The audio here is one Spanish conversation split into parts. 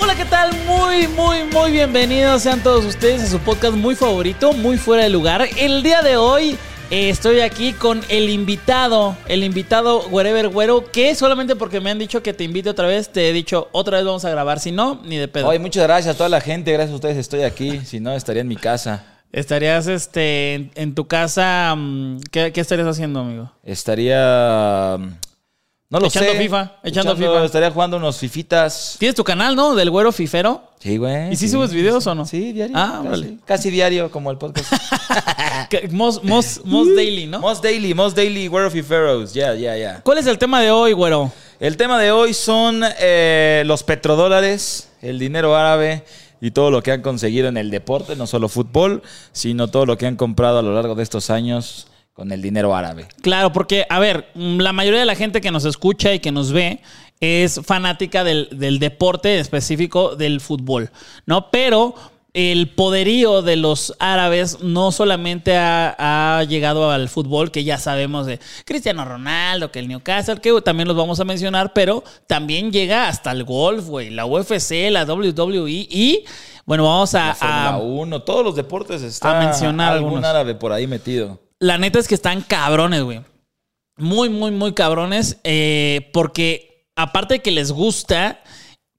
Hola, ¿qué tal? Muy, muy, muy bienvenidos sean todos ustedes a su podcast muy favorito, muy fuera de lugar. El día de hoy eh, estoy aquí con el invitado, el invitado Wherever Güero, que solamente porque me han dicho que te invite otra vez, te he dicho otra vez vamos a grabar, si no, ni de pedo. Oye, muchas gracias a toda la gente, gracias a ustedes estoy aquí, si no estaría en mi casa. Estarías este, en, en tu casa, mm, ¿qué, qué estarías haciendo, amigo? Estaría... No lo Echando sé. FIFA, echando FIFA. Estaría jugando unos fifitas. ¿Tienes tu canal, no? Del Güero Fifero. Sí, güey. ¿Y si subes videos o no? Sí, diario. Ah, casi, órale. Casi diario, como el podcast. Que- Mos, Mos, Mos Daily, ¿no? Most Daily, Most Daily, of Fiferos. Ya, ya, ya. ¿Cuál es el tema de hoy, Güero? El tema de hoy son eh, los petrodólares, el dinero árabe y todo lo que han conseguido en el deporte, no solo fútbol, sino todo lo que han comprado a lo largo de estos años con el dinero árabe. Claro, porque, a ver, mm, la mayoría de la gente que nos escucha y que nos ve es fanática del, del deporte específico del fútbol, ¿no? Pero el poderío de los árabes no solamente ha, ha llegado al fútbol, que ya sabemos de Cristiano Ronaldo, que el Newcastle, que también los vamos a mencionar, pero también llega hasta el golf, güey, la UFC, la WWE y, bueno, vamos a... La Fórmula a- 1, todos los deportes está a mencionar algún algunos. árabe por ahí metido. La neta es que están cabrones, güey. Muy, muy, muy cabrones. eh, porque aparte de que les gusta,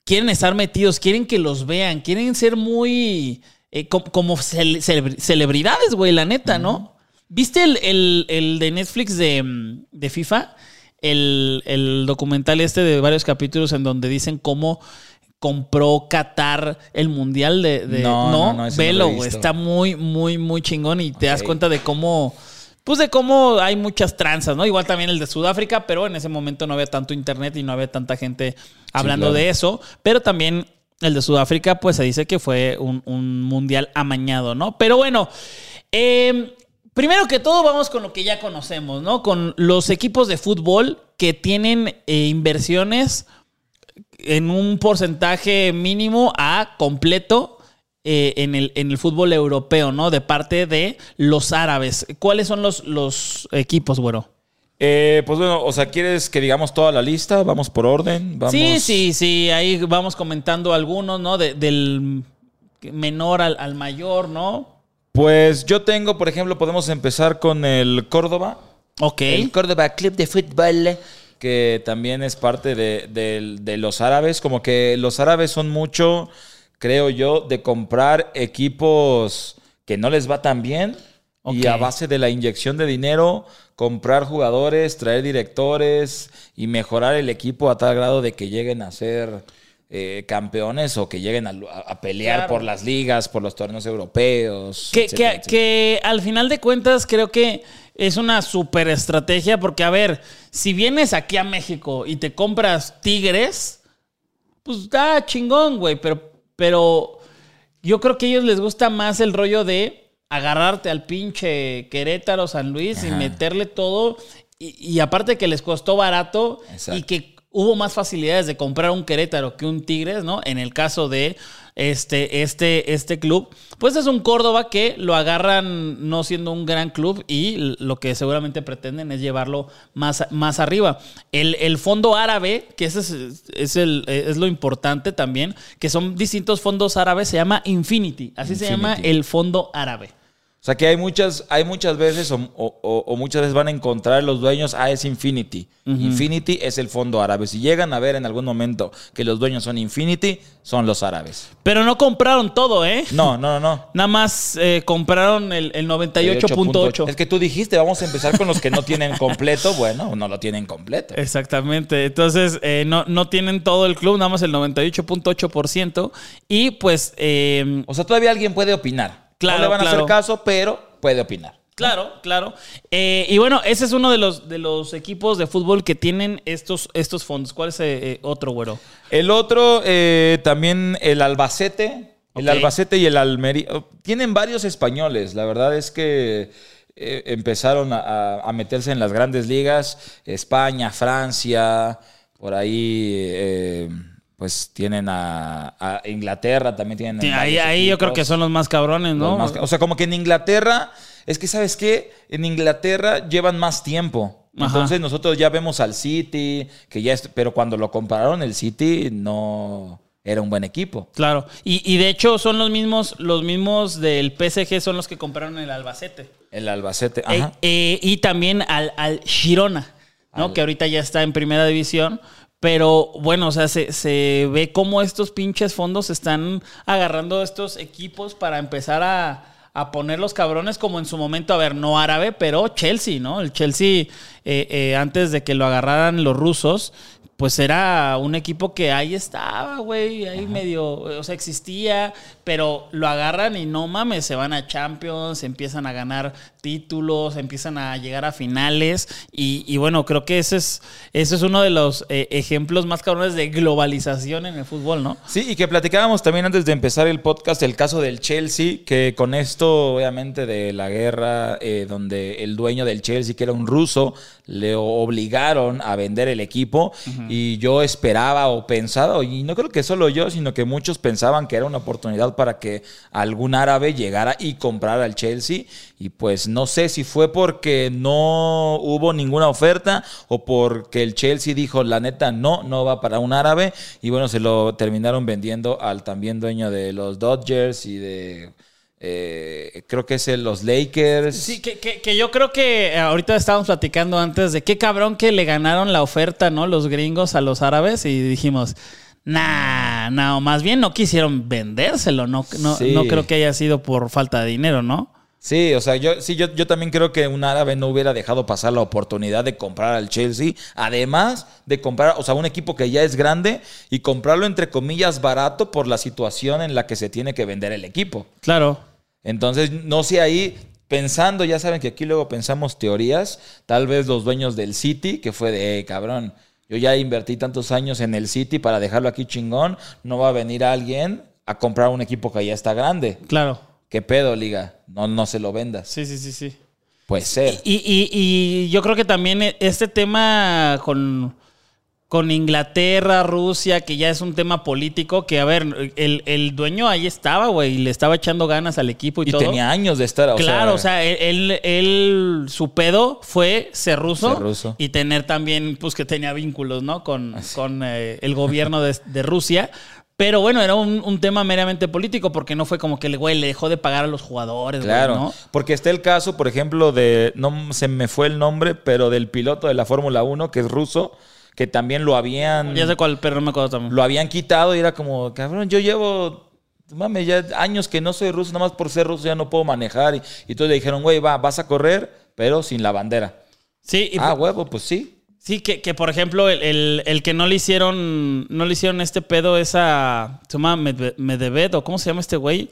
quieren estar metidos, quieren que los vean, quieren ser muy. eh, com- como cele- celebr- celebridades, güey, la neta, ¿no? ¿Viste el, el- el de Netflix de, de FIFA? El, el documental este de varios capítulos en donde dicen cómo compró Qatar el mundial de. de- No, no, no, no velo, güey. Está muy, muy, muy chingón y te das cuenta de cómo. Pues de cómo hay muchas tranzas, ¿no? Igual también el de Sudáfrica, pero en ese momento no había tanto internet y no había tanta gente hablando claro. de eso. Pero también el de Sudáfrica, pues se dice que fue un, un mundial amañado, ¿no? Pero bueno, eh, primero que todo vamos con lo que ya conocemos, ¿no? Con los equipos de fútbol que tienen eh, inversiones en un porcentaje mínimo a completo eh, en, el, en el fútbol europeo, ¿no? De parte de los árabes. ¿Cuáles son los, los equipos, güero? Eh, pues bueno, o sea, ¿quieres que digamos toda la lista? Vamos por orden. Vamos... Sí, sí, sí. Ahí vamos comentando algunos, ¿no? De- del menor al, al mayor, ¿no? Pues yo tengo, por ejemplo, podemos empezar con el Córdoba. Ok. El Córdoba Club de Fútbol, que también es parte de, de- de los árabes. Como que los árabes son mucho, creo yo, de comprar equipos que no les va tan bien. Y Ok. a base de la inyección de dinero, comprar jugadores, traer directores y mejorar el equipo a tal grado de que lleguen a ser eh, campeones o que lleguen a, a pelear Claro. por las ligas, por los torneos europeos. Que, etcétera, que- etcétera. que al final de cuentas creo que es una super estrategia porque, a ver, si vienes aquí a México y te compras Tigres, pues da chingón, güey, pero, pero yo creo que a ellos les gusta más el rollo de agarrarte al pinche Querétaro, San Luis y meterle todo. Y, y aparte que les costó barato Exacto. y que hubo más facilidades de comprar un Querétaro que un Tigres, ¿no? En el caso de este, este, este club, pues es un Córdoba que lo agarran no siendo un gran club y lo que seguramente pretenden es llevarlo más, más arriba. El, el fondo árabe, que ese es, es, el, es lo importante también, que son distintos fondos árabes, se llama Infinity, así se llama el fondo árabe. O sea que hay muchas, hay muchas veces o, o- o muchas veces van a encontrar los dueños, ah, es Infinity. Infinity es el fondo árabe. Si llegan a ver en algún momento que los dueños son Infinity, son los árabes. Pero no compraron todo, ¿eh? No, no, no, no. Nada más eh, compraron el, el 98.8. Es que tú dijiste, vamos a empezar con los que no tienen completo. Bueno, no lo tienen completo. Exactamente. Entonces, eh, no, no tienen todo el club, nada más el 98.8%. Y pues, eh, O sea, todavía alguien puede opinar. Claro, no le van a hacer caso, pero puede opinar. claro, claro. Eh, y bueno, ese es uno de los, de los equipos de fútbol que tienen estos, estos fondos. ¿Cuál es eh, eh, otro, güero? El otro, eh, también el Albacete. El. Albacete y el Almería. Tienen varios españoles. La verdad es que empezaron a meterse en las grandes ligas. España, Francia, por ahí. Pues tienen a, a Inglaterra, también tienen. Sí, ahí, ahí yo creo que son los más cabrones, ¿no? Más- o sea, como que en Inglaterra, es que sabes qué, en Inglaterra llevan más tiempo. Ajá. Entonces nosotros ya vemos al City, que ya es, pero cuando lo compararon el City no era un buen equipo. Claro. Y, y de hecho son los mismos, los mismos del PSG son los que compraron el Albacete. El Albacete, Eh, ajá. eh, y también al, al Girona, ¿no? Al- Que ahorita ya está en primera división. Pero bueno, o sea, se, se ve cómo estos pinches fondos están agarrando estos equipos para empezar a, a poner los cabrones como en su momento, a ver, no árabe, pero Chelsea, ¿no? El Chelsea, eh, eh, antes de que lo agarraran los rusos, pues era un equipo que ahí estaba, güey, ahí medio, o sea, existía, pero lo agarran y no mames, se van a Champions, empiezan a ganar títulos, empiezan a llegar a finales y, y bueno, creo que ese es, ese es uno de los eh, ejemplos más cabrones de globalización en el fútbol, ¿no? Sí, y que platicábamos también antes de empezar el podcast el caso del Chelsea, que con esto, obviamente, de la guerra, eh, donde el dueño del Chelsea, que era un ruso, le obligaron a vender el equipo. Y yo esperaba o pensaba, y no creo que solo yo, sino que muchos pensaban que era una oportunidad para que algún árabe llegara y comprara al Chelsea. Y pues no sé si fue porque no hubo ninguna oferta o porque el Chelsea dijo, la neta, no, no va para un árabe. Y bueno, se lo terminaron vendiendo al también dueño de los Dodgers y de... eh, creo que es el- los Lakers. Sí, que, que- yo creo que eh, ahorita estábamos platicando antes de qué cabrón que le ganaron la oferta, ¿no? Los gringos a los árabes y dijimos, nah, no, más bien no quisieron vendérselo, no, no, Sí. no creo que haya sido por falta de dinero, ¿no? Sí, o sea, yo, sí, yo, yo también creo que un árabe no hubiera dejado pasar la oportunidad de comprar al Chelsea, además de comprar, o sea, un equipo que ya es grande y comprarlo entre comillas barato por la situación en la que se tiene que vender el equipo. Claro. Entonces, no sé ahí, pensando, ya saben que aquí luego pensamos teorías, tal vez los dueños del City, que fue de, "Eh, cabrón, yo ya invertí tantos años en el City para dejarlo aquí chingón, no va a venir alguien a comprar un equipo que ya está grande. Claro. ¿Qué pedo, liga? No, no se lo vendas. Sí, sí, sí, sí. Puede ser. Y, y- y yo creo que también e- este tema con, con Inglaterra, Rusia, que ya es un tema político, que a ver, el, el dueño ahí estaba, güey, y le estaba echando ganas al equipo y, Y todo. tenía años de estar, o claro, sea, o sea, él, él- su pedo fue ser ruso, Ser ruso. y tener también, pues que tenía vínculos, ¿no? Con, con eh, el gobierno de, de Rusia. Pero bueno, era un, un tema meramente político porque no fue como que el güey le dejó de pagar a los jugadores, güey, Claro, ¿no? porque está el caso, por ejemplo, de, no se me fue el nombre, pero del piloto de la Fórmula 1, que es ruso, que también lo habían... Ya sé cuál, pero no me acuerdo también. lo habían quitado y era como, cabrón, yo llevo, mames, ya años que no soy ruso, nada más por ser ruso ya no puedo manejar. Y, y entonces le dijeron, güey, va, vas a correr, pero sin la bandera. Sí, y- ah, huevo, pues sí. Sí, que, que, por ejemplo, el, el- el que no le hicieron, no le hicieron este pedo es a. Se llama Medve- Medvedev, o ¿cómo se llama este güey?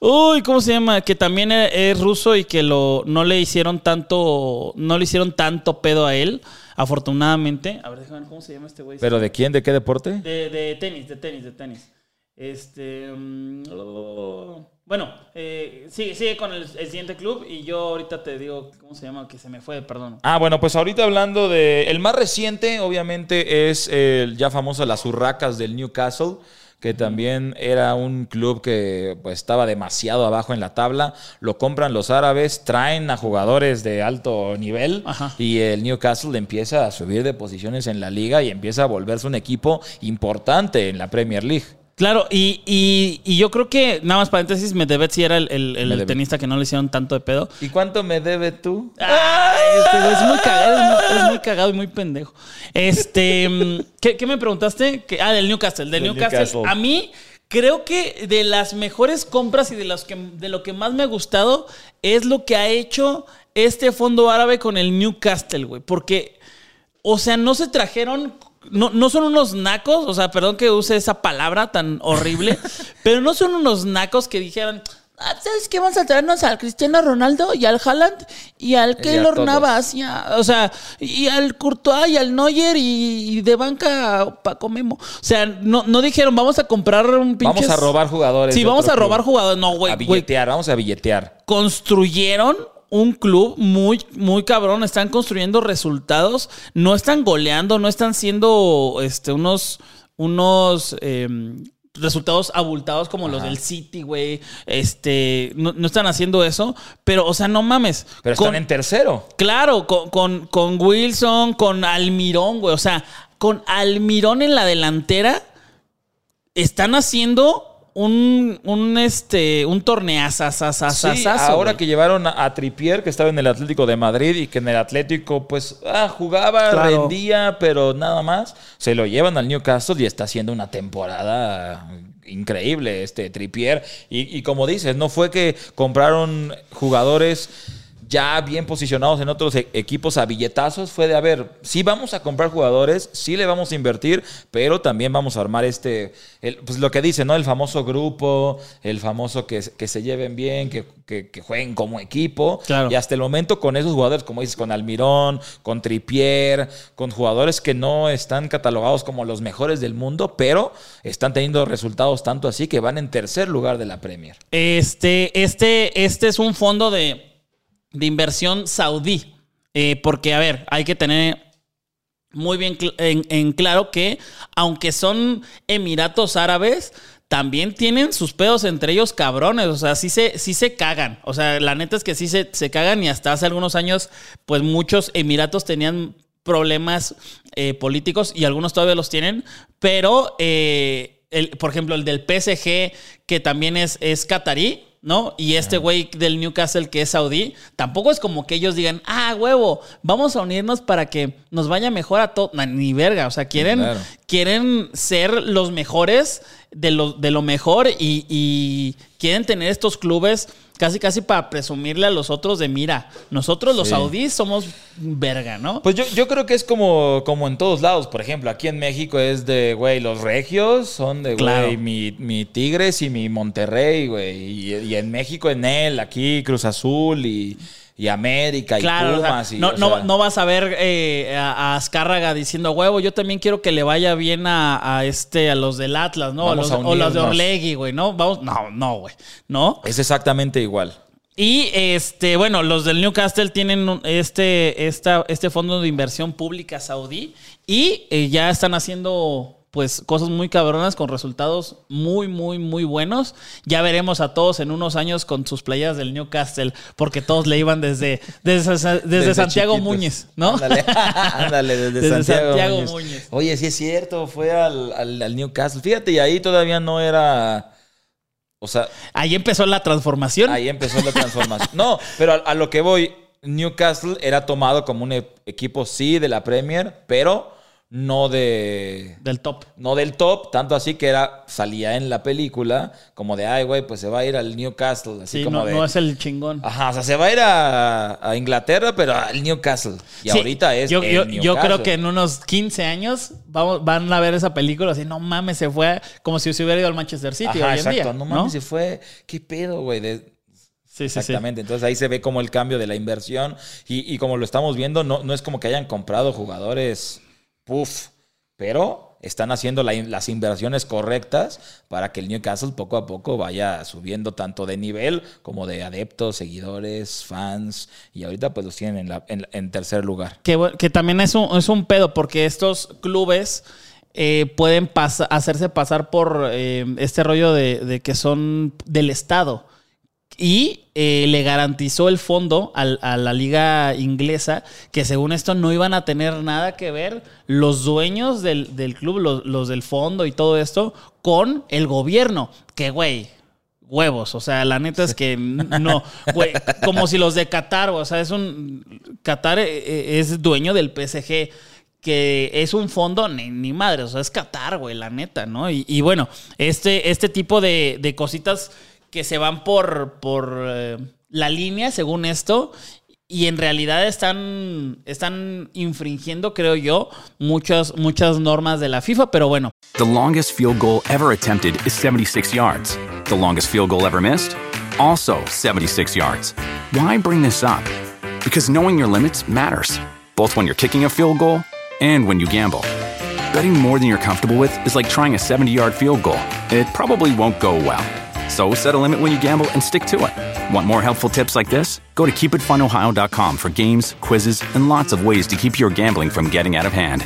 Uy, ¿cómo se llama? Que también es, es ruso y que lo, no le hicieron tanto. No le hicieron tanto pedo a él, afortunadamente. A ver, déjame ver cómo se llama este güey. ¿Pero de quién? ¿De qué deporte? De, de tenis, de tenis, de tenis. Este. mm, oh, bueno, eh, sigue, sigue con el, el siguiente club y yo ahorita te digo cómo se llama, que se me fue, perdón. Ah, bueno, pues ahorita hablando de... El más reciente, obviamente, es el ya famoso Las Urracas del Newcastle, que también era un club que pues, estaba demasiado abajo en la tabla. Lo compran los árabes, traen a jugadores de alto nivel Ajá. y el Newcastle empieza a subir de posiciones en la liga y empieza a volverse un equipo importante en la Premier League. Claro, y, y- y yo creo que, nada más paréntesis, Medvedev sí era el, el- el Medvedev. tenista que no le hicieron tanto de pedo. ¿Y cuánto me debe tú? Ay, este güey es muy cagado, es muy, es muy cagado y muy pendejo. Este, mm, ¿qué, qué me preguntaste? Que- ah, del Newcastle, del, Del Newcastle. Newcastle. A mí creo que de las mejores compras y de las que de lo que más me ha gustado es lo que ha hecho este fondo árabe con el Newcastle, güey, porque o sea, no se trajeron. No, no son unos nacos, o sea, perdón que use esa palabra tan horrible, pero no son unos nacos que dijeran, "Ah, ¿sabes qué? Vamos a traernos al Cristiano Ronaldo y al Haaland y al Keylor. Navas, y a- o sea, y al Courtois y al Neuer y, y de banca Paco Memo. O sea, no, no dijeron, vamos a comprar un pinche. Vamos a robar jugadores. Sí, vamos a robar club. jugadores. No, güey, A billetear, vamos a billetear. construyeron un club muy, muy cabrón. Están construyendo resultados. No están goleando, no están siendo este, unos, unos em, resultados abultados como los del City, güey. Este, no, no están haciendo eso. Pero, o sea, no mames. Pero Con- están en tercero. Claro, con, con, con Wilson, con Almirón, güey. O sea, con Almirón en la delantera, están haciendo un, un, este, un torneazazazazazazo. Sí, ahora güey. que llevaron a, a Tripier, que estaba en el Atlético de Madrid y que en el Atlético, pues, ah, jugaba, Claro. rendía, pero nada más. Se lo llevan al Newcastle y está haciendo una temporada increíble este Tripier. Y, y como dices, no fue que compraron jugadores ya bien posicionados en otros e- equipos a billetazos, fue de, a ver, sí vamos a comprar jugadores, sí le vamos a invertir, pero también vamos a armar este, el- pues lo que dice, ¿no? El famoso grupo, el famoso que, que se lleven bien, que, que- que jueguen como equipo. Claro. Y hasta el momento con esos jugadores, como dices, con Almirón, con Tripier, con jugadores que no están catalogados como los mejores del mundo, pero están teniendo resultados tanto así que van en tercer lugar de la Premier. Este, este, este es un fondo de, de inversión saudí. Eh, porque, a ver, hay que tener muy bien en claro que, aunque son Emiratos Árabes, también tienen sus pedos entre ellos cabrones. O sea, sí se, sí se cagan. O sea, la neta es que sí se, se cagan y hasta hace algunos años, pues muchos Emiratos tenían problemas eh, políticos y algunos todavía los tienen, pero, eh, el, por ejemplo, el del PSG, que también es, es catarí, ¿no? Y este güey del Newcastle que es saudí, tampoco es como que ellos digan, ah, huevo, vamos a unirnos para que nos vaya mejor a todo. Ni verga, o sea, quieren, Claro. quieren ser los mejores de lo, de lo mejor y, y quieren tener estos clubes casi casi para presumirle a los otros de mira, nosotros los Sí. saudíes somos verga, ¿no? Pues yo, yo creo que es como, como en todos lados. Por ejemplo, aquí en México es de, güey, los regios son de, güey, mi, mi Tigres y mi Monterrey, güey. Y, y en México en él, aquí Cruz Azul y, y América y Claro, o sea, Pumas. y, no, o no- sea, no vas a ver eh, a, a Azcárraga diciendo huevo, yo también quiero que le vaya bien a, a este, a los del Atlas, ¿no? Vamos los, a o los de. Orlegui, güey, ¿no? Vamos, no, no, güey, ¿no? Es exactamente igual. Y este, bueno, los del Newcastle tienen este, esta, este fondo de inversión pública saudí y eh, ya están haciendo pues cosas muy cabronas con resultados muy, muy, muy buenos. Ya veremos a todos en unos años con sus playas del Newcastle, porque todos le iban desde, desde, desde Desde Santiago chiquitos. Muñez, ¿no? Ándale, ándale, desde, Desde Santiago, Santiago Muñez. Muñez. Oye, sí es cierto, fue al, al, al Newcastle. Fíjate, y ahí todavía no era... O sea, Ahí empezó la transformación. Ahí empezó la transformación. No, pero a, a lo que voy, Newcastle era tomado como un e- equipo, sí, de la Premier, pero no de. Del top. No del top, tanto así que era salía en la película como de, ay, güey, pues se va a ir al Newcastle. Así Sí, como no, de. no es el chingón. Ajá, o sea, se va a ir a, a Inglaterra, pero al Newcastle. Y Sí, ahorita es. Yo, el yo, yo creo que en unos 15 años vamos, van a ver esa película así, no mames, se fue como si se hubiera ido al Manchester City Ajá, hoy en exacto. día. no ¿no? mames, se fue. ¿Qué pedo, güey? De- Sí, sí, sí. Exactamente, entonces ahí se ve como el cambio de la inversión y, y como lo estamos viendo, no, no es como que hayan comprado jugadores, pero están haciendo las inversiones correctas para que el Newcastle poco a poco vaya subiendo tanto de nivel como de adeptos, seguidores, fans y ahorita pues los tienen en, la- en- en tercer lugar. Que, también es un, es un pedo, porque estos clubes eh, pueden hacerse pasar por eh, este rollo de que son del Estado. Y eh, le garantizó el fondo al- a la liga inglesa que según esto no iban a tener nada que ver los dueños del, del club, los, los del fondo y todo esto, con el gobierno. Que, güey, huevos. O sea, la neta es que no, güey, como si los de Qatar, o sea, es un... Qatar eh, eh, es dueño del PSG que es un fondo ni, ni madre, o sea, es Qatar, güey, la neta, ¿no? Y, y bueno, este, este tipo de, de cositas que se van por, por eh, la línea, según esto, y en realidad están, están infringiendo, creo yo, muchas, muchas normas de la FIFA, pero bueno, The longest field goal ever attempted is 76 yards. The longest field goal ever missed? Also 76 yards. Why bring this up? Because knowing your limits matters, both when you're kicking a field goal and when you gamble. Betting more than you're comfortable with is like trying a 70 yard field goal, it probably won't go well. So set a limit when you gamble and stick to it. Want more helpful tips like this? Go to keepitfunohio.com for games, quizzes, and lots of ways to keep your gambling from getting out of hand.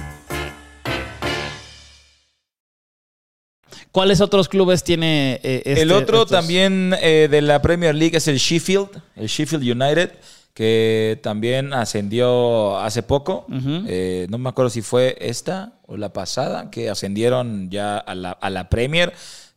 ¿cuáles otros clubes tiene eh, este- el otro estos? también eh, de la Premier League es el Sheffield, el Sheffield United, que también ascendió hace poco. Eh, no me acuerdo si fue esta o la pasada, que ascendieron ya a la, a la Premier.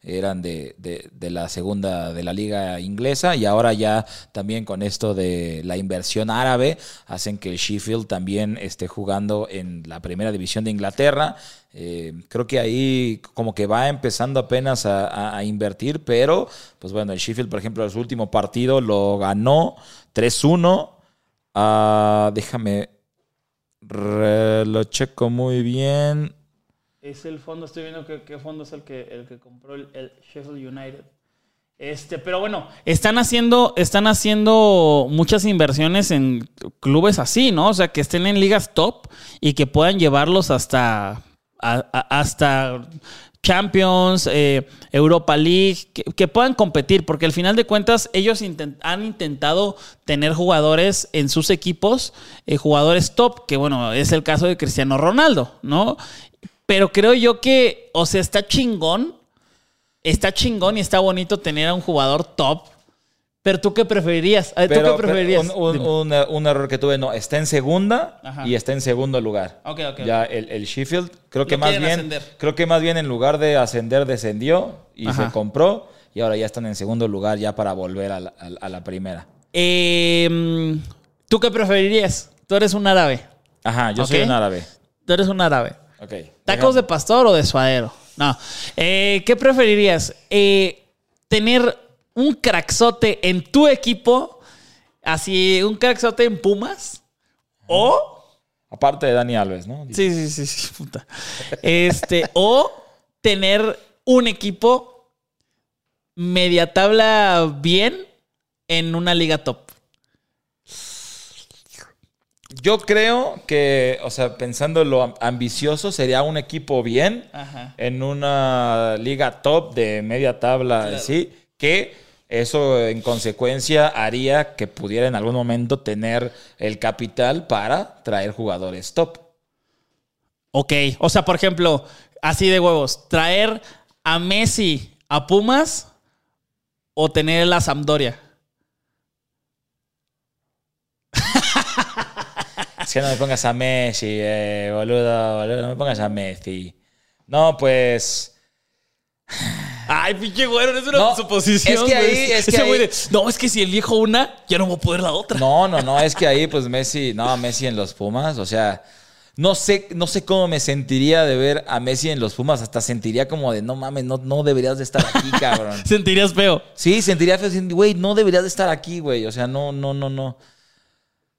Eran de, de- de la segunda de la liga inglesa y ahora ya también con esto de la inversión árabe hacen que el Sheffield también esté jugando en la primera división de Inglaterra. Eh, creo que ahí como que va empezando apenas a, invertir, pero pues bueno, el Sheffield, por ejemplo, su último partido lo ganó 3-1. Ah, déjame, lo checo muy bien. Es el fondo, estoy viendo qué fondo es el que, el que compró el, el Sheffield United. Este, pero bueno, están haciendo, están haciendo muchas inversiones en clubes así, ¿no? O sea, que estén en ligas top y que puedan llevarlos hasta, hasta Champions, eh, Europa League, que, puedan competir, porque al final de cuentas ellos han intentado tener jugadores en sus equipos, eh, jugadores top, que bueno, es el caso de Cristiano Ronaldo, ¿no? Pero creo yo que, o sea, está chingón, está chingón y está bonito tener a un jugador top. Pero tú qué preferirías? ¿Tú Pero- qué preferirías? Un, un- Dime. un- un error que tuve, no, está en segunda Ajá. y está en segundo lugar. Ok, ok, Ya el, el Sheffield, creo que Lo más bien, ascender. creo que más bien en lugar de ascender descendió y Ajá. se compró y ahora ya están en segundo lugar ya para volver a la, a- a la primera. Eh, ¿Tú qué preferirías? Tú eres un árabe. Ajá, yo soy un árabe. Tú eres un árabe. Ok. ¿Tacos de pastor o de suadero? No. Eh, ¿Qué preferirías? Eh, ¿Tener un crackzote en tu equipo? Así, un crackzote en Pumas. ¿O Aparte de Dani Alves, ¿no? Sí, sí, sí, sí, puta. Este, o tener un equipo media tabla bien en una liga top. Yo creo que, o sea, pensando en lo am- ambicioso, sería un equipo bien Ajá. en una liga top de media tabla, sí, que eso en consecuencia haría que pudiera en algún momento tener el capital para traer jugadores top. Ok, o sea, por ejemplo, así de huevos, traer a Messi a Pumas o tener la Sampdoria. Es que no me pongas a Messi, eh, boludo, boludo, no me pongas a Messi. No, pues... Ay, pinche güero, es una No, suposición. es que ahí- güey. es que ahí- de, no, es que si elijo una, ya no voy a poder la otra. No, no, no, es que ahí pues Messi, no, Messi en los Pumas, o sea, no sé, no sé cómo me sentiría de ver a Messi en los Pumas, hasta sentiría como de, no mames, no, no deberías de estar aquí, cabrón. Sentirías feo. Sí, sentiría feo, güey, no deberías de estar aquí, güey, o sea, no, no, no, no,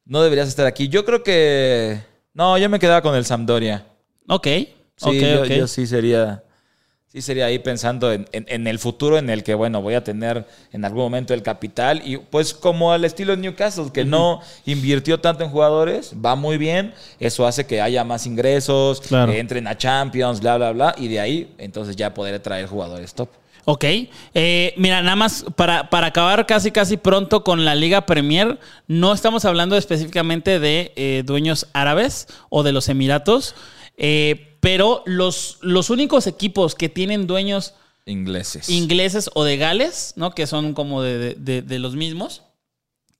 no deberías estar aquí. Yo creo que, no, yo me quedaba con el Sampdoria. Ok, Sí, ok, yo, sí sería, sí sería ahí pensando en, en- en el futuro en el que, bueno, voy a tener en algún momento el capital y pues como al estilo de Newcastle, que no invirtió tanto en jugadores, va muy bien, eso hace que haya más ingresos, Claro. que entren a Champions, bla, bla, bla, y de ahí entonces ya poder traer jugadores top. Ok. Eh, mira, nada más para, para acabar casi casi pronto con la Liga Premier, no estamos hablando específicamente de eh, dueños árabes o de los Emiratos, eh, pero los, los únicos equipos que tienen dueños Ingleses. ingleses o de Gales, ¿no? Que son como de, de- de los mismos.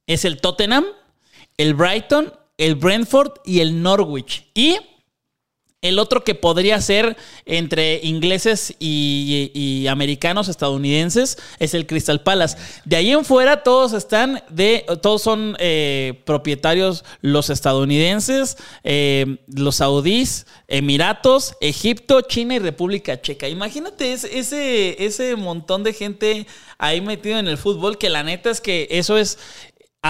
Es el Tottenham, el Brighton, el Brentford y el Norwich. Y el otro que podría ser entre ingleses y, americanos, estadounidenses, es el Crystal Palace. De ahí en fuera todos están de, todos son eh, propietarios los estadounidenses, eh, los saudíes, Emiratos, Egipto, China y República Checa. Imagínate ese, ese montón de gente ahí metido en el fútbol que la neta es que eso es...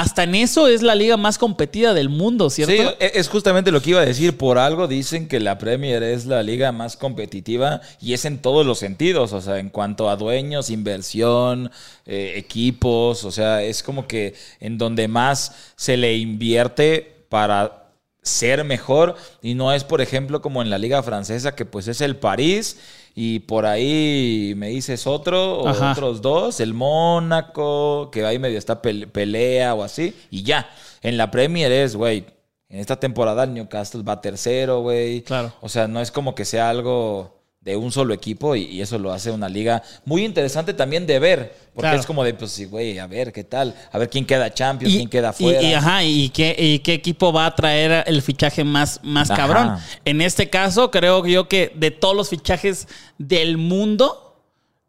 Hasta en eso es la liga más competida del mundo, ¿cierto? Sí, e- es justamente lo que iba a decir. Por algo dicen que la Premier es la liga más competitiva y es en todos los sentidos. O sea, en cuanto a dueños, inversión, eh, equipos. O sea, es como que en donde más se le invierte para ser mejor y no es, por ejemplo, como en la liga francesa, que pues es el París y por ahí me dices otro o Ajá. otros dos, el Mónaco, que ahí medio está pel- pelea o así, y ya. En la Premier es, güey, en esta temporada el Newcastle va tercero, güey. Claro. O sea, no es como que sea algo de un solo equipo y, y eso lo hace una liga muy interesante también de ver. Porque Claro. es como de, pues sí, güey, a ver qué tal. A ver quién queda Champions, quién queda fuera. Y, ajá, y qué, y qué equipo va a traer el fichaje más, más Ajá. cabrón. En este caso, creo yo que de todos los fichajes del mundo,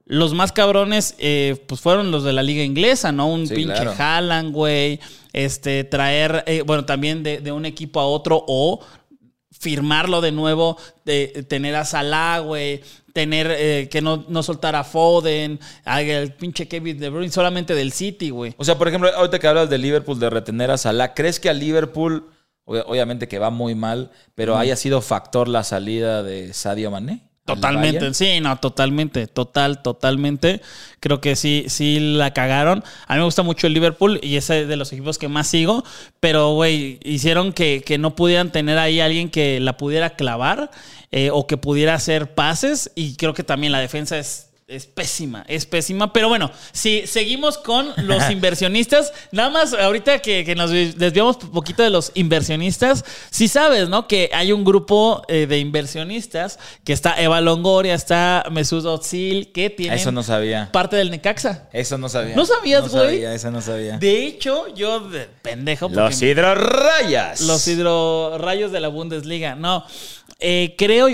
los más cabrones, eh, pues fueron los de la liga inglesa, ¿no? Un Sí, pinche claro. Haaland, güey. Este, traer, eh, bueno, también de, de un equipo a otro o firmarlo de nuevo, de tener a Salah, güey, tener eh, que no, no soltar a Foden, a el pinche Kevin De Bruyne, solamente del City, güey. O sea, por ejemplo, ahorita que hablas de Liverpool, de retener a Salah, ¿crees que a Liverpool, ob- obviamente que va muy mal, pero haya sido factor la salida de Sadio Mané? Al Totalmente, sí, no, totalmente, total, totalmente. Creo que sí, sí la cagaron. A mí me gusta mucho el Liverpool y es de los equipos que más sigo, pero, güey, hicieron que, que no pudieran tener ahí alguien que la pudiera clavar eh, o que pudiera hacer pases y creo que también la defensa es... Es pésima, es pésima. Pero bueno, si seguimos con los inversionistas, nada más ahorita que, que nos desviamos un poquito de los inversionistas, si sabes, ¿no? Que hay un grupo eh, de inversionistas que está Eva Longoria, está Mesut Özil, que tienen Eso no sabía. parte del Necaxa. Eso no sabía. ¿No sabías, No güey? sabía, eso no sabía. De hecho, yo de pendejo Los hidrorrayas. los hidrorrayos de la Bundesliga. No, eh, creo,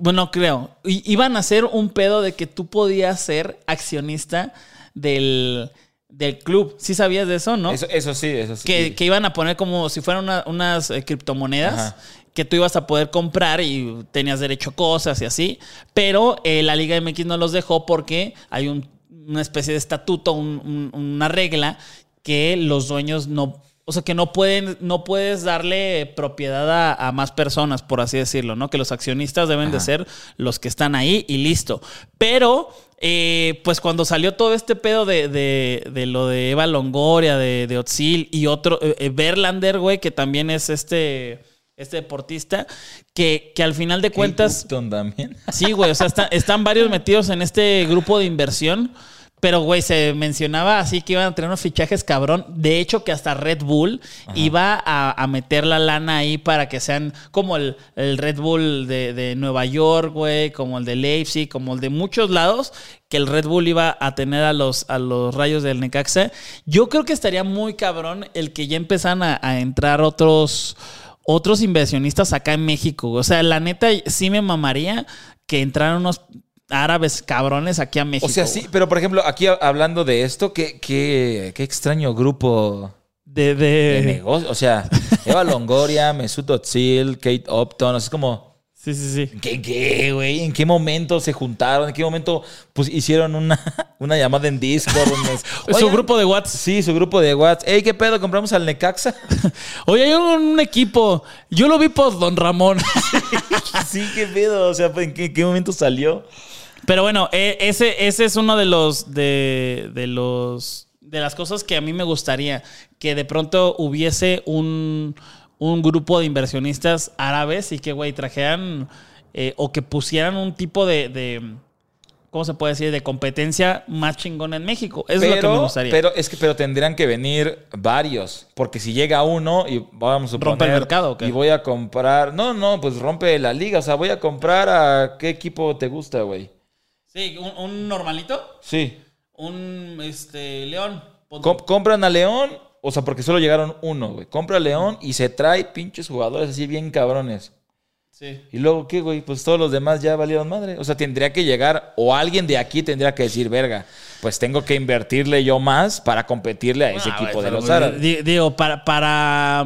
bueno, creo, iban a hacer un pedo de que tú podías ser accionista del, del club. ¿Sí sabías de eso, no? Eso, eso sí, eso sí. que, que iban a poner como si fueran una- unas eh, criptomonedas Ajá. que tú ibas a poder comprar y tenías derecho a cosas y así. Pero eh, la Liga MX no los dejó porque hay un- una especie de estatuto, un- un- una regla que los dueños no. O sea, que no pueden, no puedes darle propiedad a, a más personas, por así decirlo, ¿no? Que los accionistas deben de ser los que están ahí y listo. Pero, eh, pues cuando salió todo este pedo de, de- de lo de Eva Longoria, de, de Otzil y otro, eh, eh, Verlander, güey, que también es este, este deportista, que, que al final de cuentas... Upton también. Sí, güey, o sea, está- están varios metidos en este grupo de inversión. Pero, güey, se mencionaba así que iban a tener unos fichajes cabrón. De hecho, que hasta Red Bull iba a, a meter la lana ahí para que sean como el, el Red Bull de, de Nueva York, güey, como el de Leipzig, como el de muchos lados, que el Red Bull iba a tener a los, a los rayos del Necaxa. Yo creo que estaría muy cabrón el que ya empezaran a, a entrar otros otros inversionistas acá en México. O sea, la neta sí me mamaría que entraran unos árabes cabrones aquí a México. O sea, sí, pero por ejemplo, aquí hablando de esto, qué, qué, qué extraño grupo De, de de... negocio. O sea, Eva Longoria, Mesut Özil, Kate Upton, es como... Sí, sí, sí. ¿Qué, qué, güey? ¿En qué momento se juntaron? ¿En qué momento pues, hicieron una, una llamada en Discord? donde- Su grupo de WhatsApp. Sí, su grupo de WhatsApp. Ey, ¿qué pedo? ¿Compramos al Necaxa? Oye, hay un, un equipo. Yo lo vi por Don Ramón. sí, ¿qué pedo? O sea, ¿en qué, qué momento salió? Pero bueno, eh, ese, ese es uno de los de, de los de las cosas que a mí me gustaría que de pronto hubiese un, un grupo de inversionistas árabes y que güey trajeran eh, o que pusieran un tipo de, de ¿cómo se puede decir? de competencia más chingona en México. Eso es lo que me gustaría. Pero es que pero tendrían que venir varios. Porque si llega uno y vamos a suponer... ¿Rompe el mercado o qué? Y voy a comprar... No, no, pues rompe la liga. O sea, voy a comprar a... ¿Qué equipo te gusta, güey? Sí, un, un normalito. Sí. Un este León. Com- compran a León, o sea, porque solo llegaron uno, güey. Compra a León y se trae pinches jugadores así bien cabrones. Sí. Y luego, ¿qué, güey? Pues todos los demás ya valieron madre. O sea, tendría que llegar, o alguien de aquí tendría que decir, verga, pues tengo que invertirle yo más para competirle a ese Ah, equipo de los árabes. di- Digo, para, para,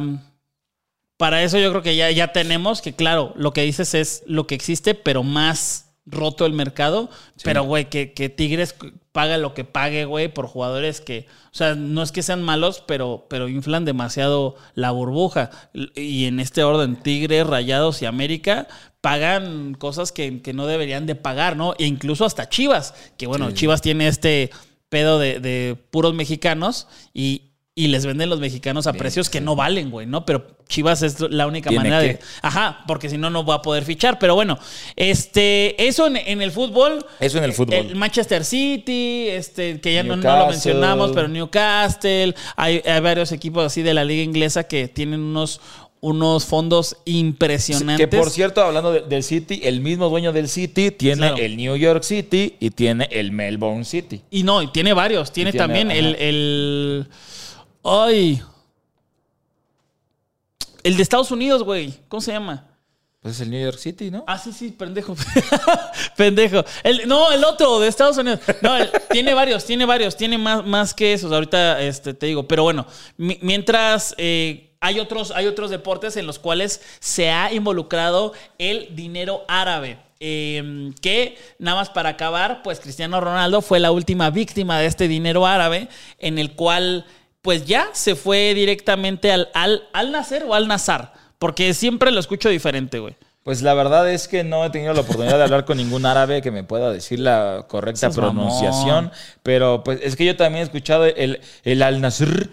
para eso yo creo que ya, ya tenemos que, claro, lo que dices es lo que existe, pero más roto el mercado. Pero, güey, que, que Tigres paga lo que pague, güey, por jugadores que, o sea, no es que sean malos, pero, pero inflan demasiado la burbuja. Y en este orden, Tigres, Rayados y América pagan cosas que, que no deberían de pagar, ¿no? E incluso hasta Chivas, que bueno, Chivas tiene este pedo de, de puros mexicanos y, y les venden los mexicanos a precios que no valen, güey, ¿no? Pero Chivas es la única Tiene manera que. de... Ajá, porque si no, no va a poder fichar. Pero bueno, este, eso en, en el fútbol. Eso en el fútbol. El Manchester City, este, que ya no, no lo mencionamos, pero Newcastle. Hay, hay varios equipos así de la liga inglesa que tienen unos, unos fondos impresionantes. Que por cierto, hablando de- del City, el mismo dueño del City tiene Claro. el New York City y tiene el Melbourne City. Y no, y tiene varios. Tiene, tiene, también ajá. el, el. Ay. El de Estados Unidos, güey. ¿Cómo se llama? Pues es el New York City, ¿no? Ah, sí, sí, pendejo. pendejo. El, no, el otro de Estados Unidos. No, el- tiene varios, tiene varios, tiene más, más que esos. Ahorita este, te digo. Pero bueno, mi- mientras eh, hay, otros, hay otros deportes en los cuales se ha involucrado el dinero árabe. Eh, que nada más para acabar, pues Cristiano Ronaldo fue la última víctima de este dinero árabe, en el cual, pues ya se fue directamente al, al, al Nacer o al Nazar. Porque siempre lo escucho diferente, güey. Pues la verdad es que no he tenido la oportunidad de hablar con ningún árabe que me pueda decir la correcta mamón. pronunciación. Pero pues es que yo también he escuchado el, el al-Nasr,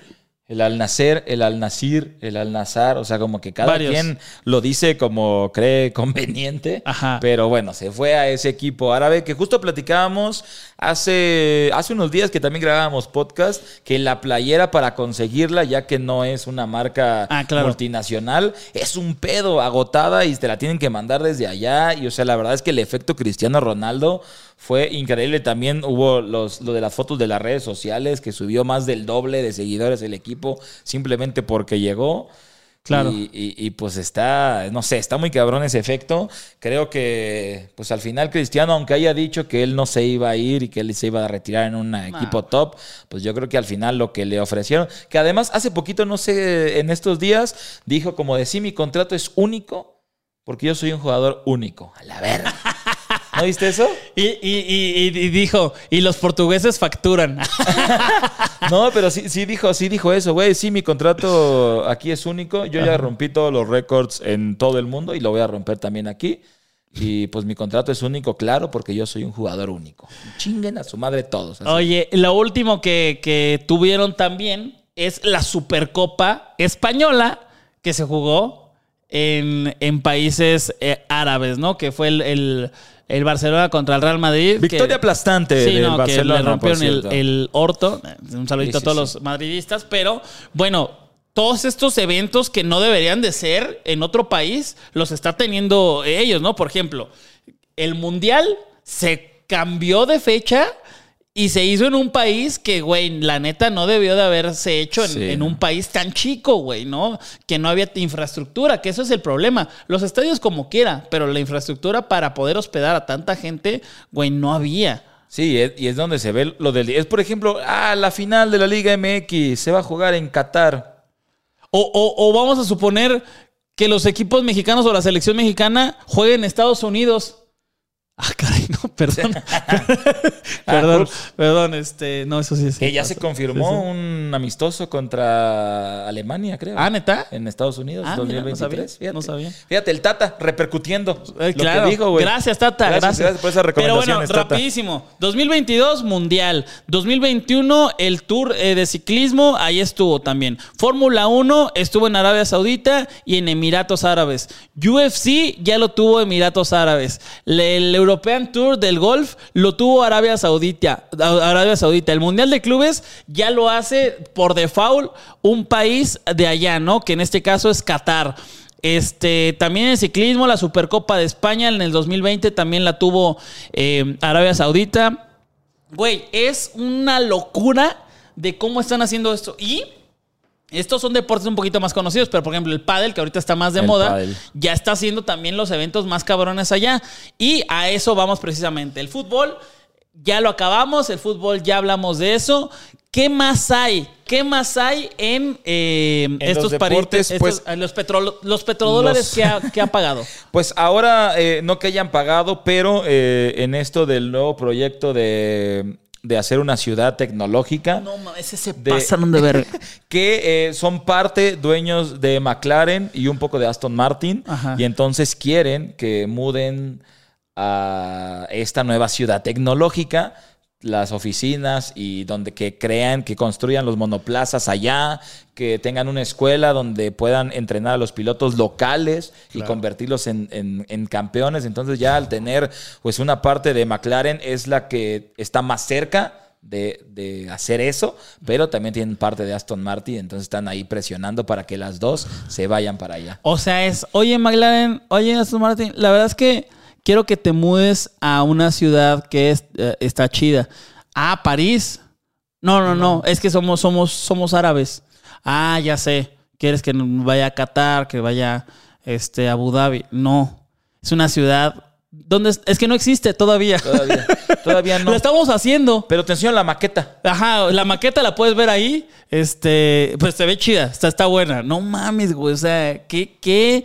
el al-Nacer, el al-Nasir, el al-Nazar. O sea, como que cada Varios. quien lo dice como cree conveniente. Ajá. Pero bueno, se fue a ese equipo árabe que justo platicábamos hace, hace unos días que también grabábamos podcast, que la playera para conseguirla, ya que no es una marca Ah, claro. multinacional, es un pedo agotada y te la tienen que mandar desde allá. Y o sea, la verdad es que el efecto Cristiano Ronaldo fue increíble. También hubo los, lo de las fotos de las redes sociales, que subió más del doble de seguidores el equipo simplemente porque llegó. Claro. Y, y- y, pues está, no sé, está muy cabrón ese efecto. Creo que, pues al final Cristiano, aunque haya dicho que él no se iba a ir y que él se iba a retirar en un equipo top, pues yo creo que al final lo que le ofrecieron, que además hace poquito, no sé, en estos días, dijo como de sí, mi contrato es único porque yo soy un jugador único. A la verga. ¿No viste eso? Y, y- y- dijo, y los portugueses facturan. No, pero sí, sí dijo, sí dijo eso, güey. Sí, mi contrato aquí es único. Yo ya rompí todos los récords en todo el mundo y lo voy a romper también aquí. Y pues mi contrato es único, claro, porque yo soy un jugador único. Chinguen a su madre todos. así. Oye, lo último que, que tuvieron también es la Supercopa Española que se jugó en, en países eh, árabes, ¿no? Que fue el, el- el Barcelona contra el Real Madrid. Victoria que- aplastante Sí, del no, Barcelona, que le rompieron por el, el orto. Un saludito Sí, sí, a todos los madridistas. Pero bueno, todos estos eventos que no deberían de ser en otro país, los está teniendo ellos, ¿no? Por ejemplo, el Mundial se cambió de fecha y se hizo en un país que, güey, la neta no debió de haberse hecho en, Sí. en un país tan chico, güey, ¿no? Que no había infraestructura, que eso es el problema. Los estadios como quiera, pero la infraestructura para poder hospedar a tanta gente, güey, no había. Sí, es- y es donde se ve lo del... Es, por ejemplo, ah, la final de la Liga MX se va a jugar en Qatar. O, o- o vamos a suponer que los equipos mexicanos o la selección mexicana jueguen en Estados Unidos. Ah, caray, no, perdón. perdón, perdón, este, no, eso sí es. Que ya se confirmó un amistoso contra Alemania, creo. Ah, ¿neta? En Estados Unidos, Ah, mira, no 2023. sabía, fíjate. no sabía. Fíjate, el Tata repercutiendo Eh, lo claro. que dijo, güey. Gracias, Tata. Gracias. Gracias, por esa Pero recomendación, bueno, Tata. rapidísimo. 2022, Mundial. 2021, el Tour eh, de Ciclismo, ahí estuvo también. Fórmula 1 estuvo en Arabia Saudita y en Emiratos Árabes. UFC ya lo tuvo Emiratos Árabes. Le- El European Tour del Golf lo tuvo Arabia Saudita. Arabia Saudita. El Mundial de Clubes ya lo hace por default un país de allá, ¿no? Que en este caso es Qatar. Este, también en ciclismo, la Supercopa de España en el 2020 también la tuvo eh, Arabia Saudita. Güey, es una locura de cómo están haciendo esto. Y estos son deportes un poquito más conocidos, pero por ejemplo el pádel, que ahorita está más de El moda, pádel. ya está haciendo también los eventos más cabrones allá. Y a eso vamos precisamente. El fútbol, ya lo acabamos, el fútbol ya hablamos de eso. ¿Qué más hay? ¿Qué más hay en, eh, estos los pari- deportes, estos- pues, en los, petrolo- los petrodólares los- que, ha, que ha pagado? Pues ahora, eh, no que hayan pagado, pero eh, en esto del nuevo proyecto de, de hacer una ciudad tecnológica, No mames, ese se De- pasaron de verga. que eh, son parte dueños de McLaren y un poco de Aston Martin, Ajá. y entonces quieren que muden a esta nueva ciudad tecnológica las oficinas y donde que crean, que construyan los monoplazas allá, que tengan una escuela donde puedan entrenar a los pilotos locales y convertirlos en, en- en campeones. Entonces ya al tener pues una parte de McLaren es la que está más cerca de, de hacer eso, pero también tienen parte de Aston Martin, entonces están ahí presionando para que las dos se vayan para allá. O sea, es, oye McLaren, oye Aston Martin, la verdad es que quiero que te mudes a una ciudad que es, eh, está chida. Ah, París. No, no, no, es que somos, somos, somos árabes. Ah, ya sé. ¿Quieres que vaya a Qatar, que vaya este, a Abu Dhabi? No. Es una ciudad donde es, es que no existe todavía. Todavía, todavía no. Lo estamos haciendo. Pero te enseño la maqueta. Ajá, la maqueta la puedes ver ahí. Este, pues se ve chida, está, está buena. No mames, güey. O sea, qué, qué,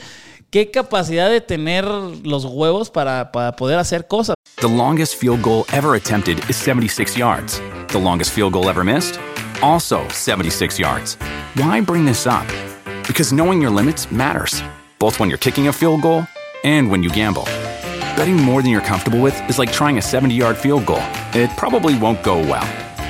qué capacidad de tener los huevos para, para poder hacer cosas. The longest field goal ever attempted is 76 yards. The longest field goal ever missed? Also 76 yards. Why bring this up? Because knowing your limits matters, both when you're kicking a field goal and when you gamble. Betting more than you're comfortable with is like trying a 70 yard field goal. It probably won't go well.